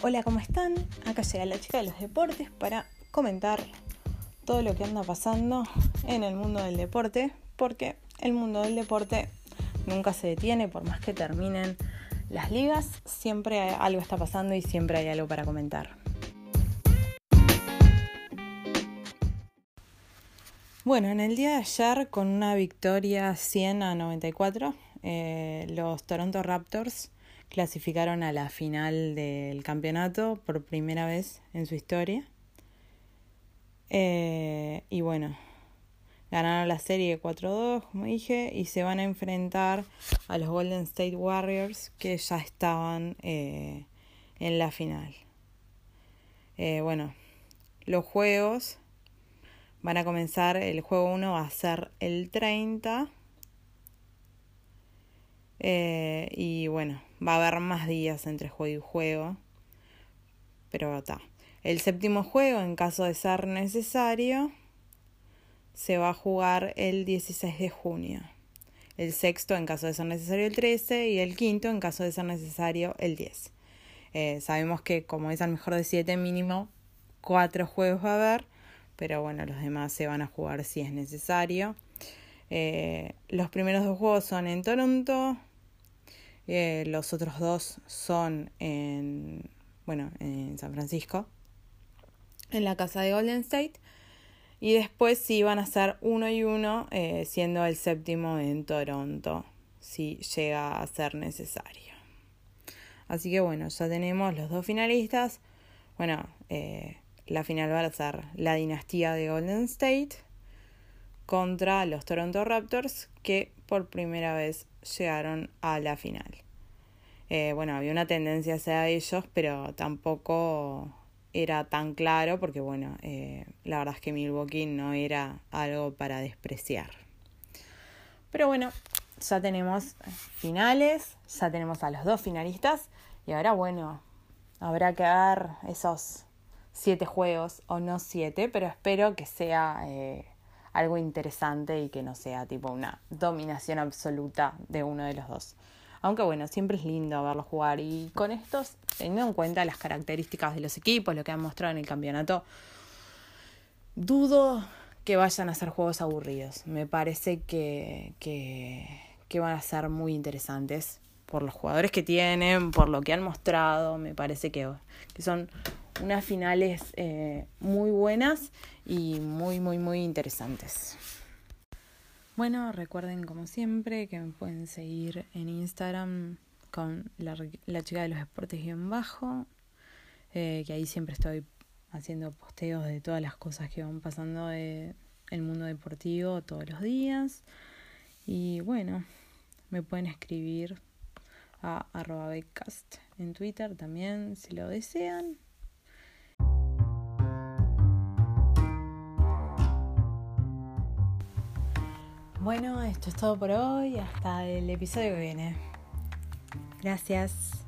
Hola, ¿cómo están? Acá llega la chica de los deportes para comentar todo lo que anda pasando en el mundo del deporte, porque el mundo del deporte nunca se detiene, por más que terminen las ligas, siempre algo está pasando y siempre hay algo para comentar. Bueno, en el día de ayer, con una victoria 100 a 94, eh, los Toronto Raptors clasificaron a la final del campeonato por primera vez en su historia. Eh, y bueno, ganaron la serie 4-2, como dije, y se van a enfrentar a los Golden State Warriors que ya estaban eh, en la final. Eh, bueno, los juegos van a comenzar, el juego 1 va a ser el 30 eh, y bueno, va a haber más días entre juego y juego. Pero está. El séptimo juego, en caso de ser necesario, se va a jugar el 16 de junio. El sexto, en caso de ser necesario, el 13. Y el quinto, en caso de ser necesario, el 10. Eh, sabemos que como es al mejor de 7 mínimo, cuatro juegos va a haber. Pero bueno, los demás se van a jugar si es necesario. Eh, los primeros dos juegos son en Toronto, eh, los otros dos son en, bueno, en San Francisco, en la casa de Golden State. Y después sí van a ser uno y uno, eh, siendo el séptimo en Toronto, si llega a ser necesario. Así que bueno, ya tenemos los dos finalistas. Bueno, eh, la final va a ser la dinastía de Golden State contra los Toronto Raptors que por primera vez llegaron a la final. Eh, bueno, había una tendencia hacia ellos, pero tampoco era tan claro porque, bueno, eh, la verdad es que Milwaukee no era algo para despreciar. Pero bueno, ya tenemos finales, ya tenemos a los dos finalistas y ahora, bueno, habrá que ver esos siete juegos o no siete, pero espero que sea eh, algo interesante y que no sea tipo una dominación absoluta de uno de los dos. Aunque bueno, siempre es lindo verlos jugar y con estos, teniendo en cuenta las características de los equipos, lo que han mostrado en el campeonato, dudo que vayan a ser juegos aburridos. Me parece que, que, van a ser muy interesantes por los jugadores que tienen, por lo que han mostrado. Me parece que, que son unas finales eh, muy buenas y muy, muy, muy interesantes. Bueno, recuerden como siempre que me pueden seguir en Instagram con la, chica de los deportes en bajo, eh, que ahí siempre estoy haciendo posteos de todas las cosas que van pasando de el mundo deportivo todos los días. Y bueno, me pueden escribir a arroba en Twitter también si lo desean. Bueno, esto es todo por hoy. Hasta el episodio que viene. Gracias.